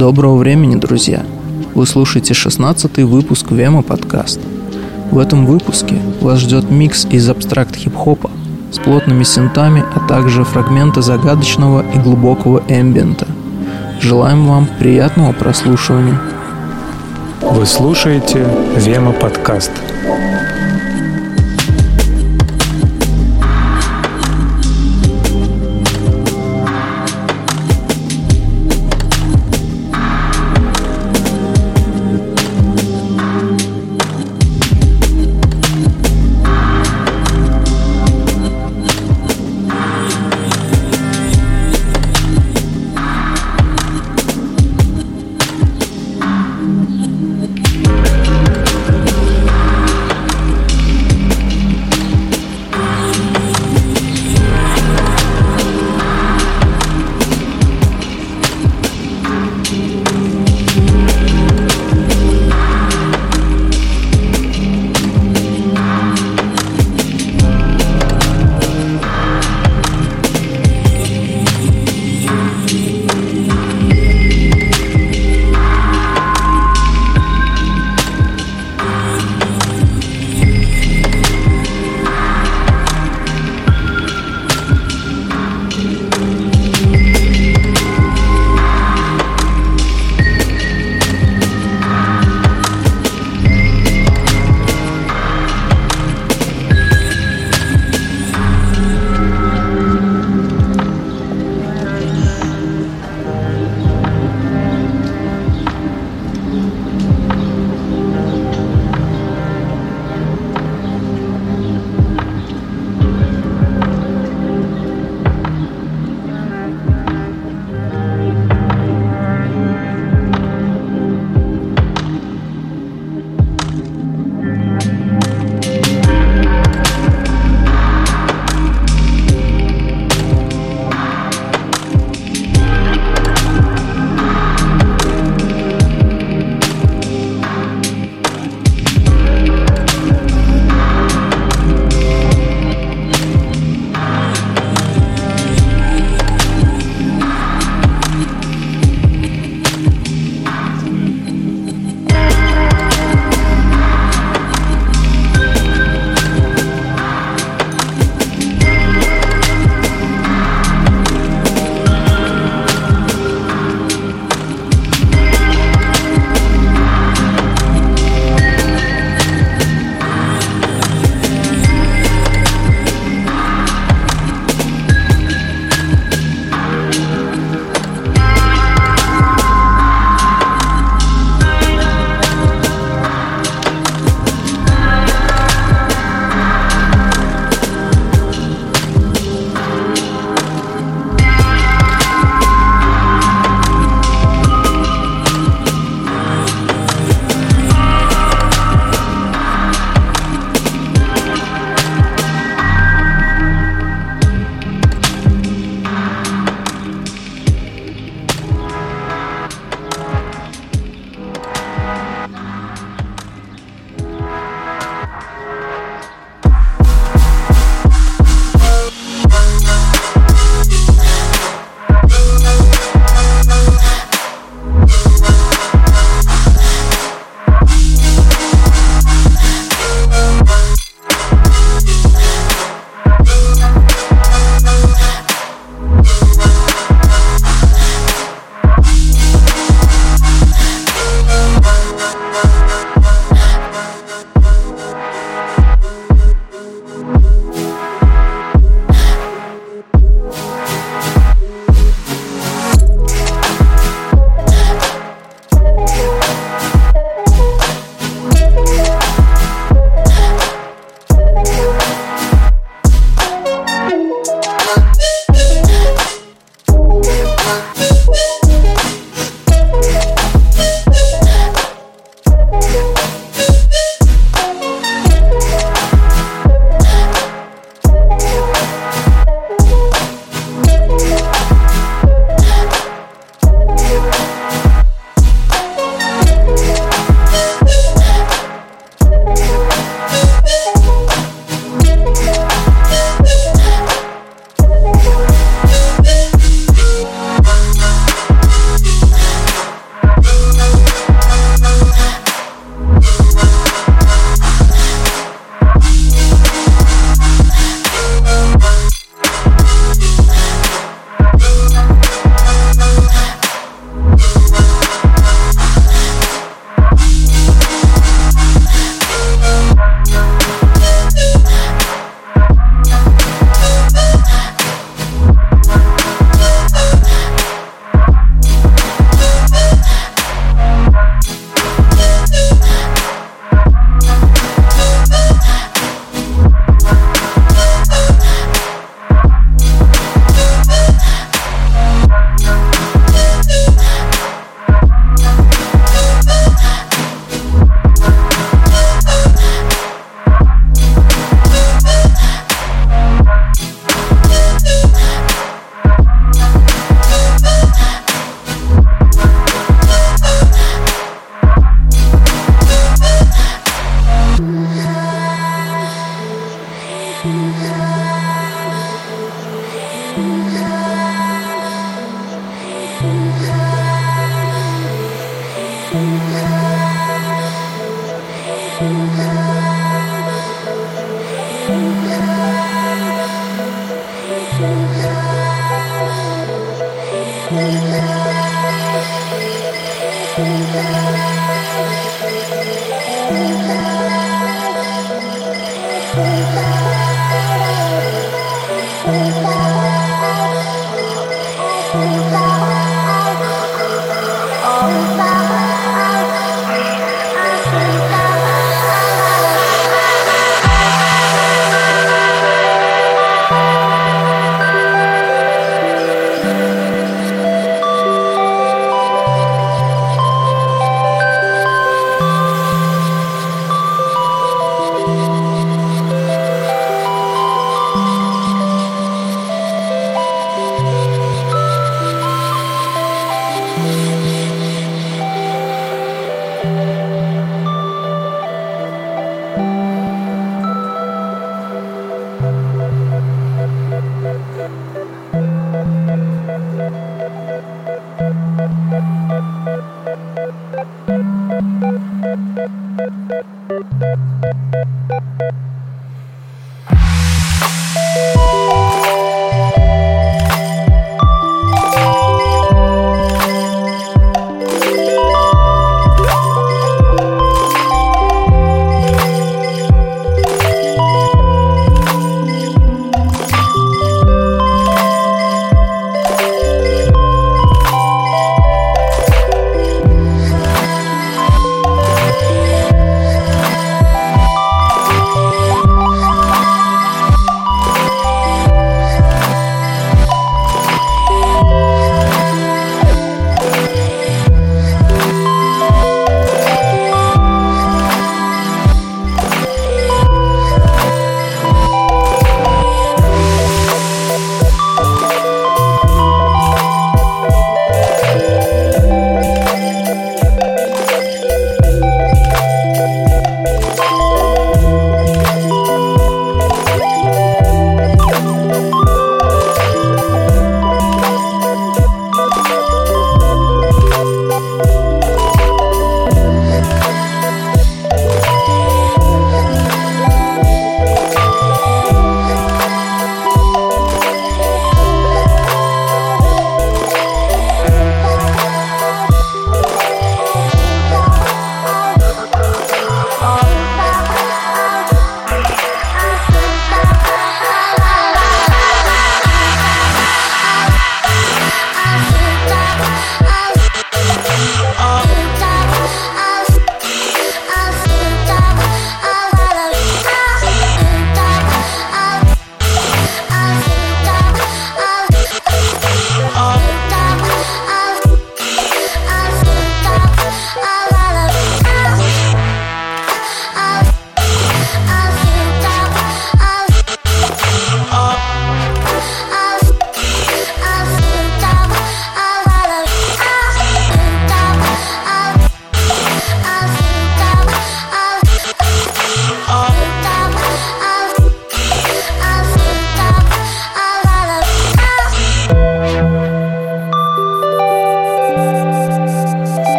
Доброго времени, друзья! Вы слушаете 16 выпуск Вема подкаста. В этом выпуске вас ждет микс из абстракт хип-хопа с плотными синтами, а также фрагменты загадочного и глубокого эмбиента. Желаем вам приятного прослушивания. Вы слушаете Вема подкаст.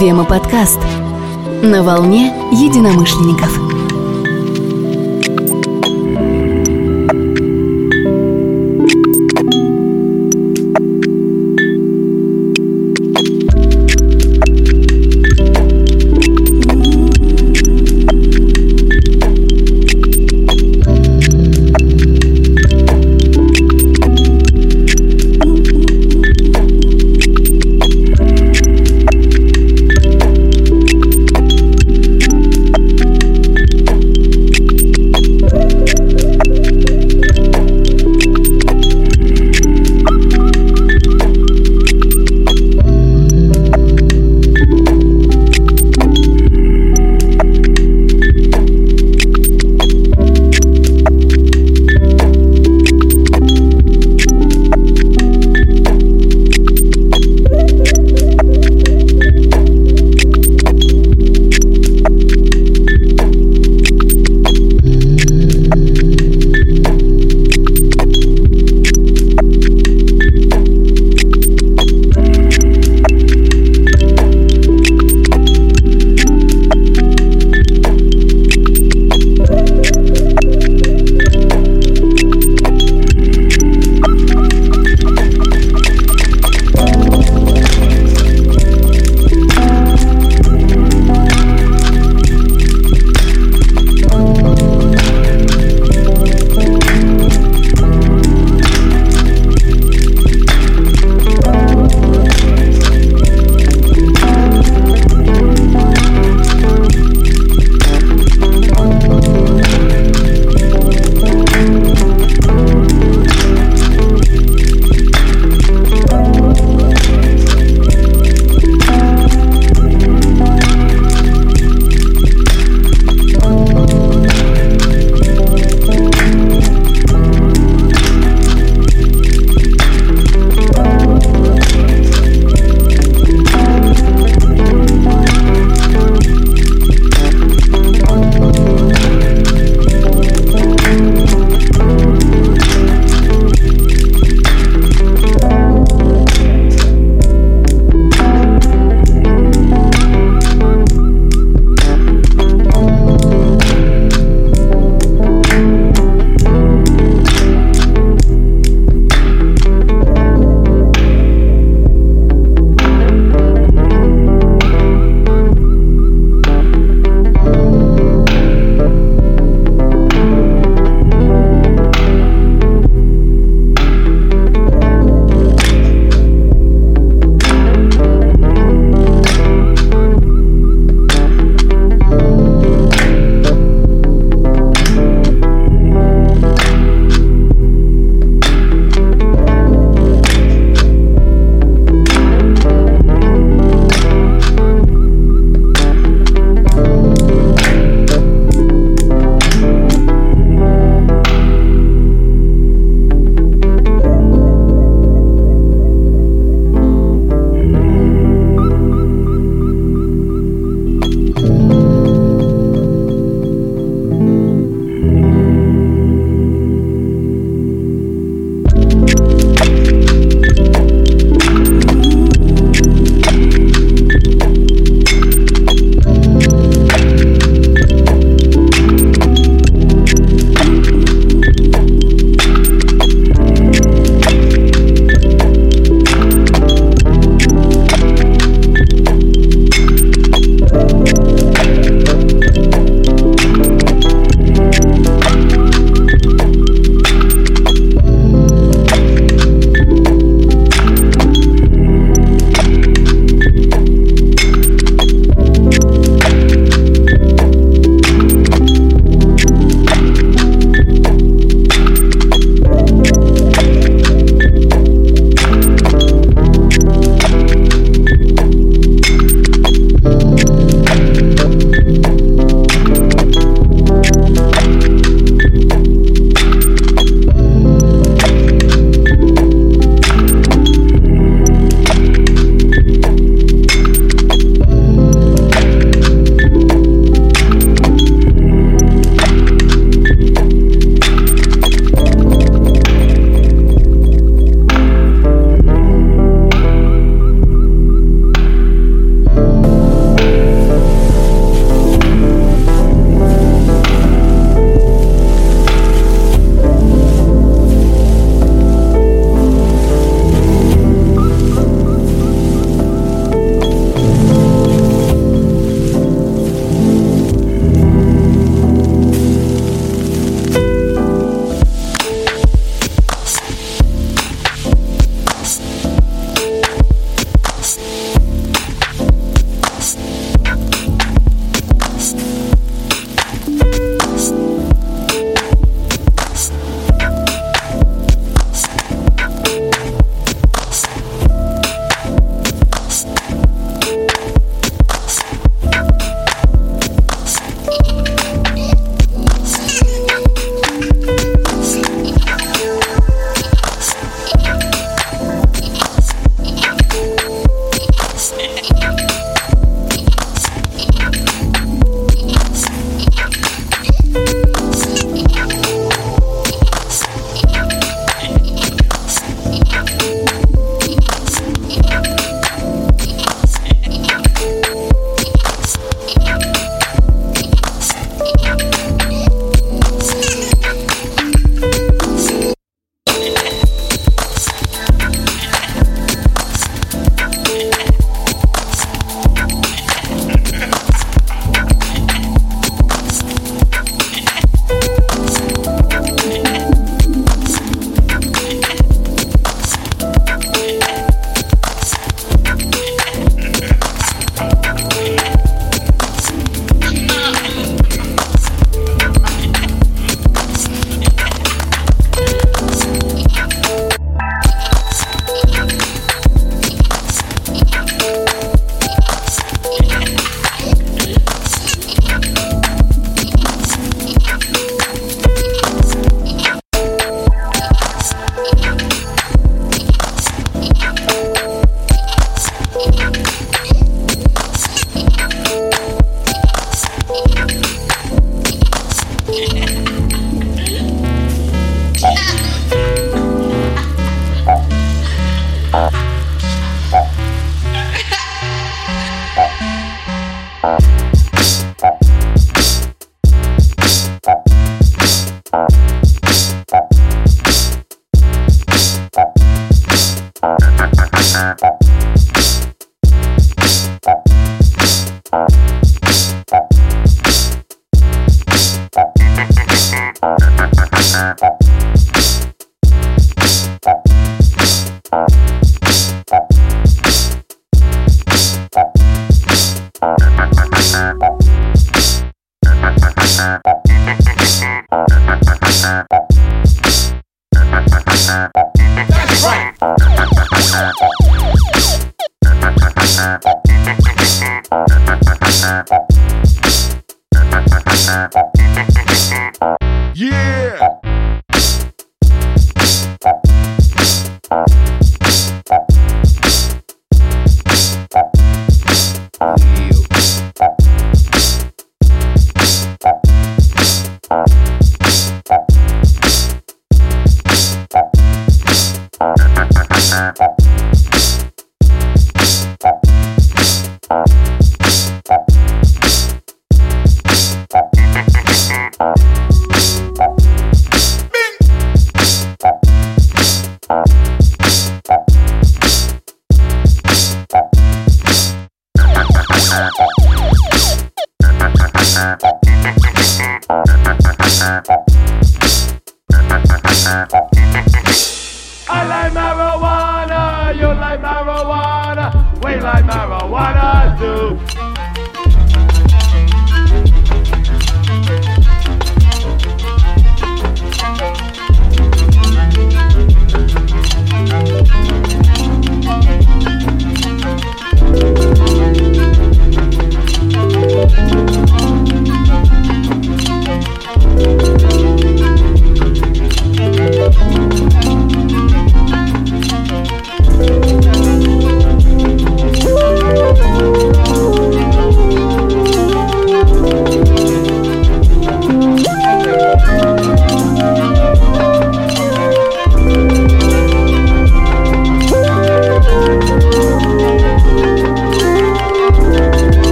Вема подкаст. На волне единомышленников.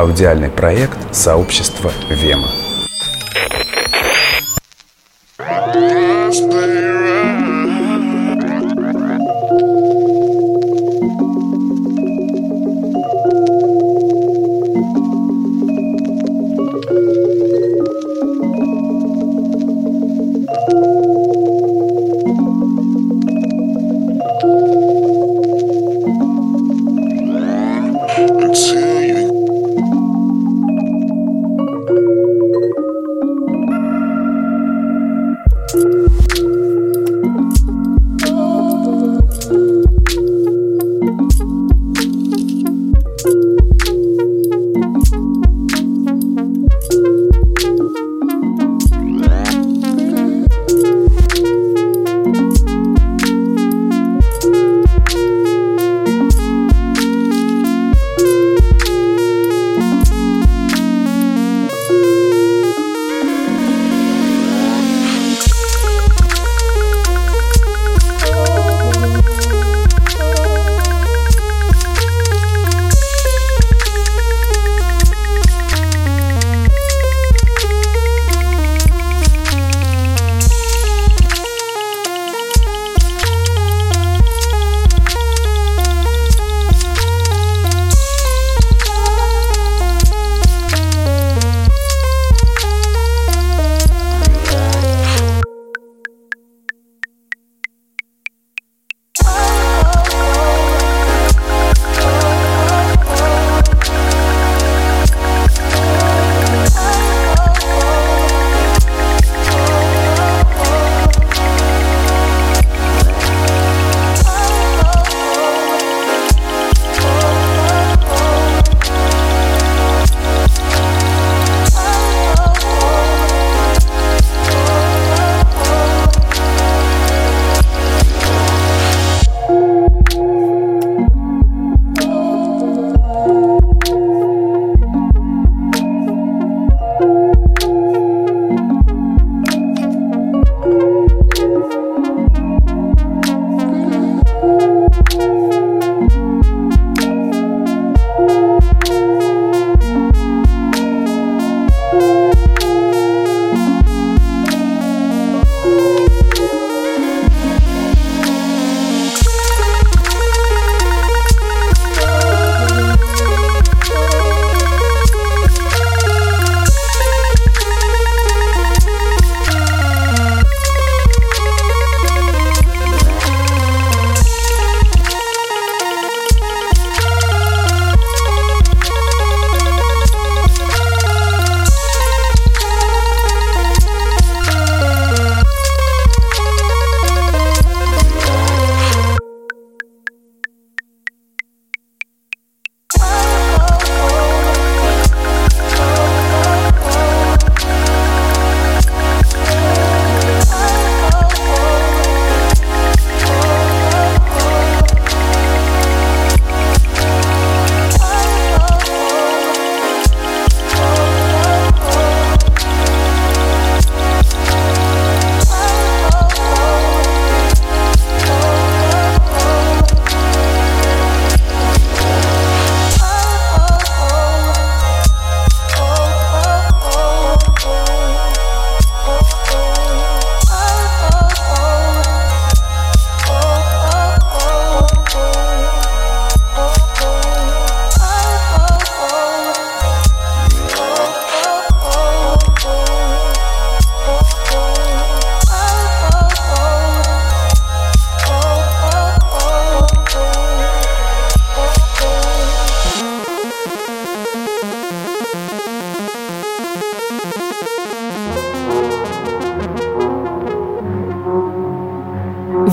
Аудиальный проект сообщества Вема.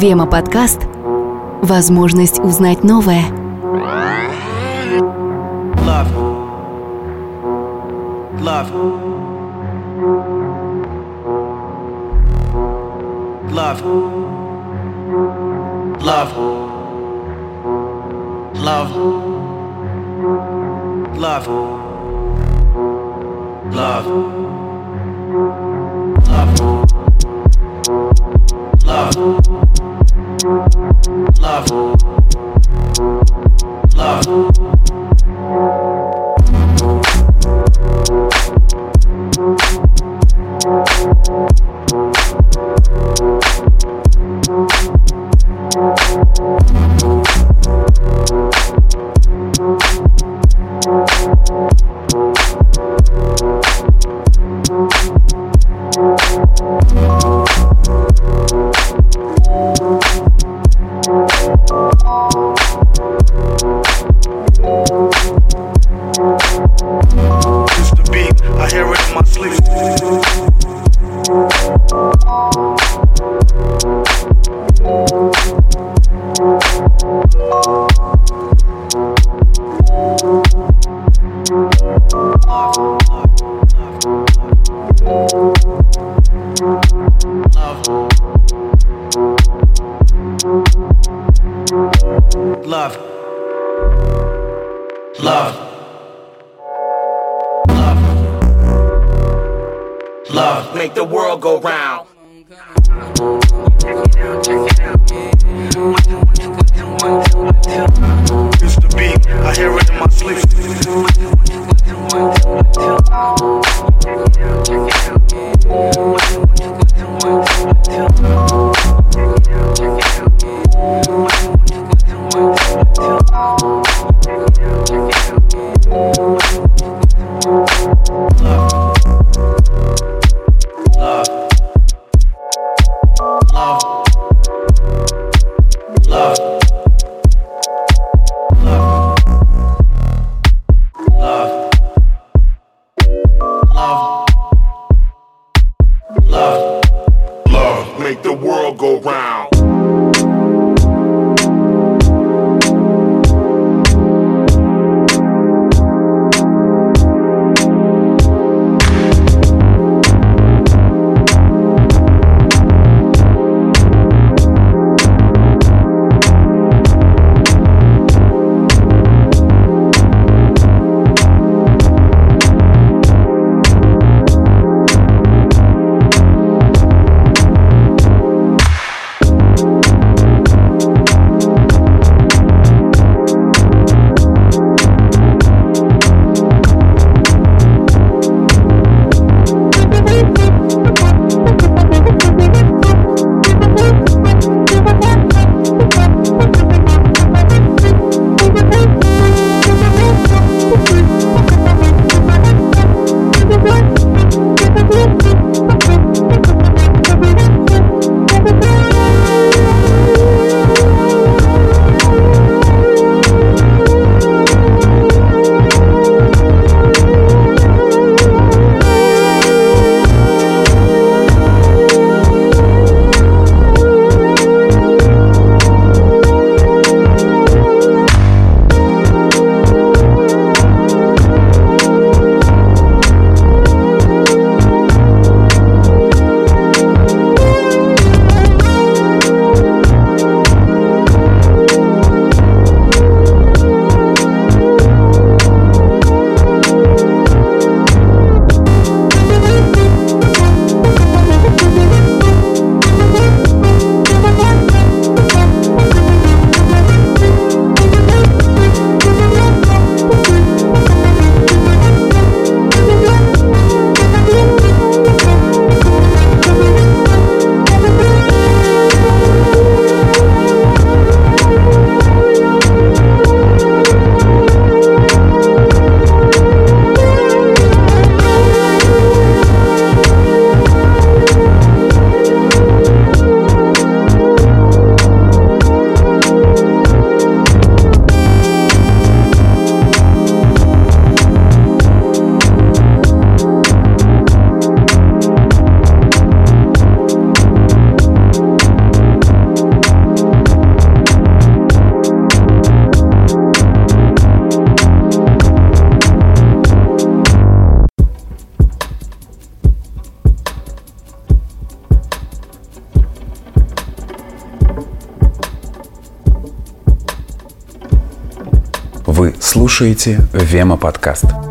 Вема подкаст. Возможность узнать новое. Love. Love. Слушаете Вема подкаст.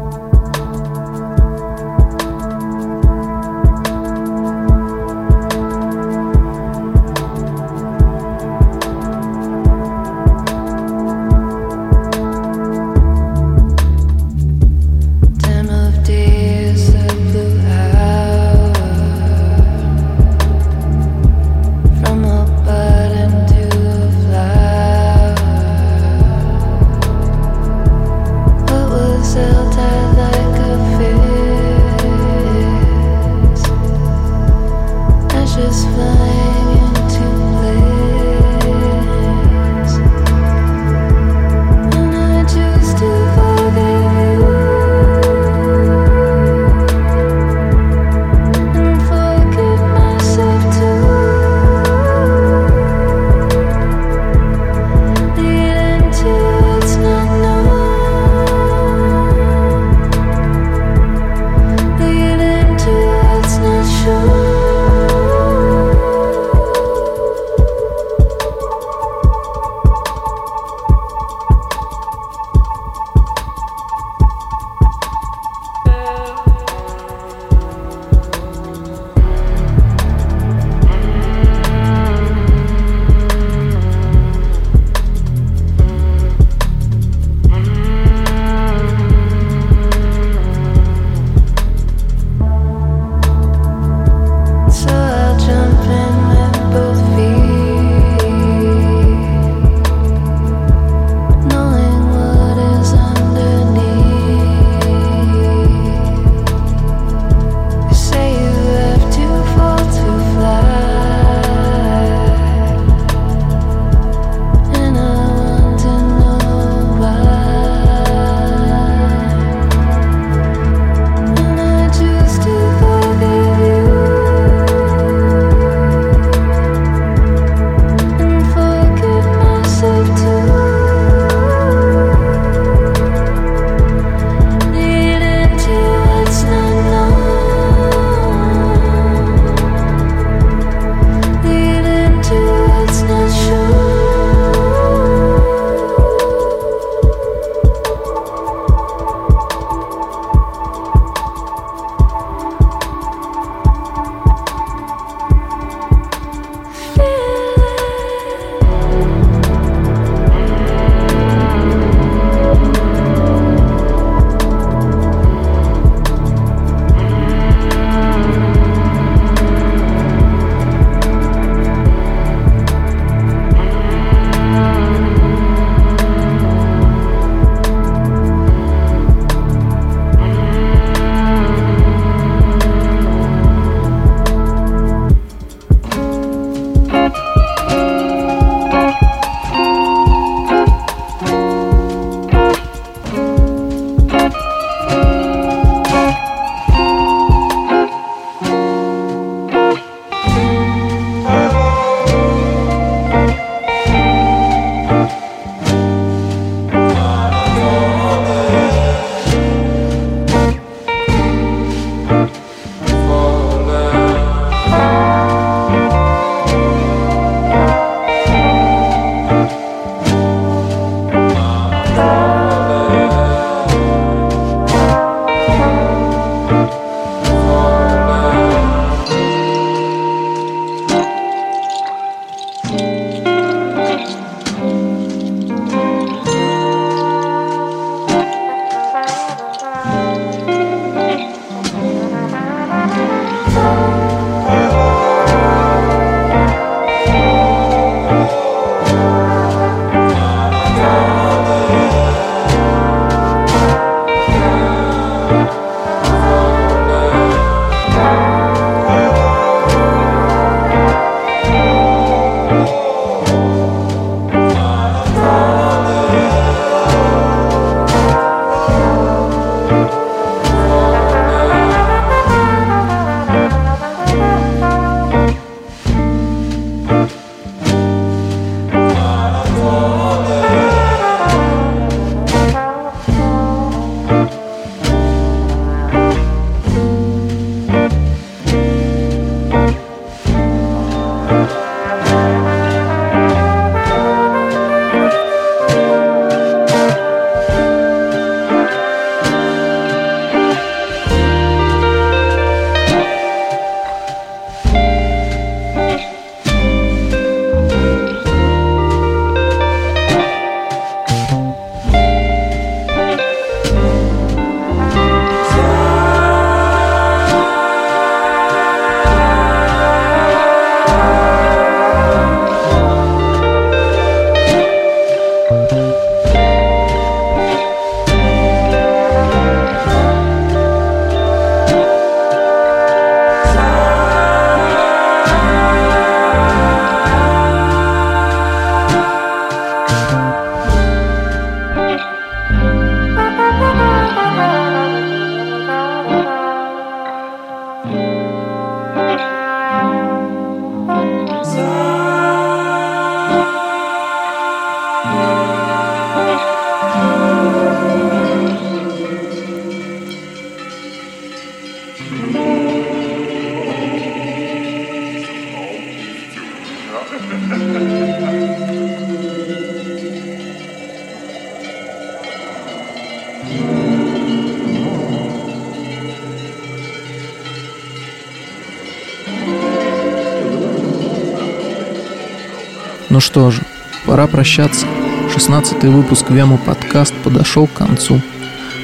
Ну что же, пора прощаться. 16 выпуск Вема подкаст подошел к концу.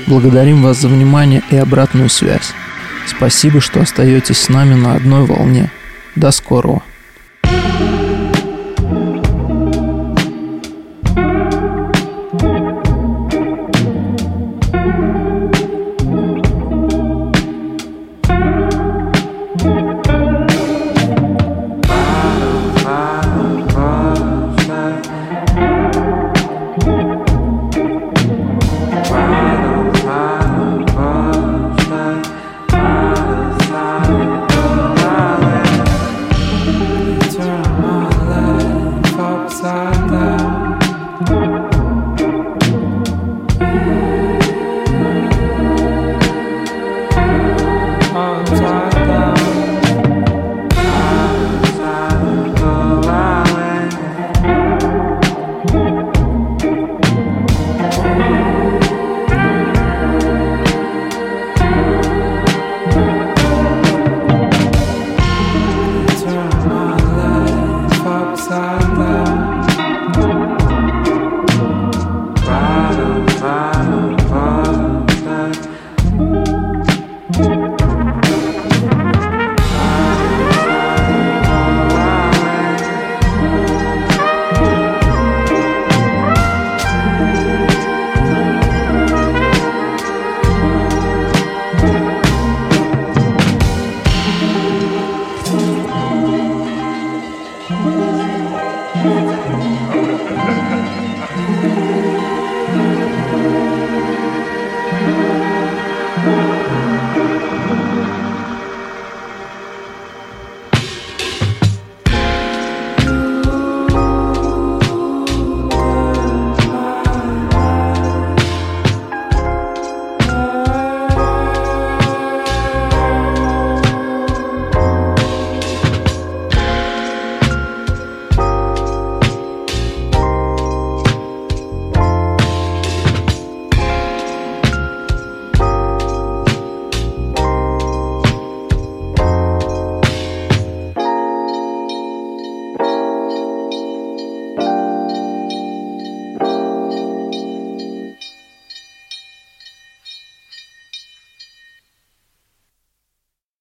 Благодарим вас за внимание и обратную связь. Спасибо, что остаетесь с нами на одной волне. До скорого.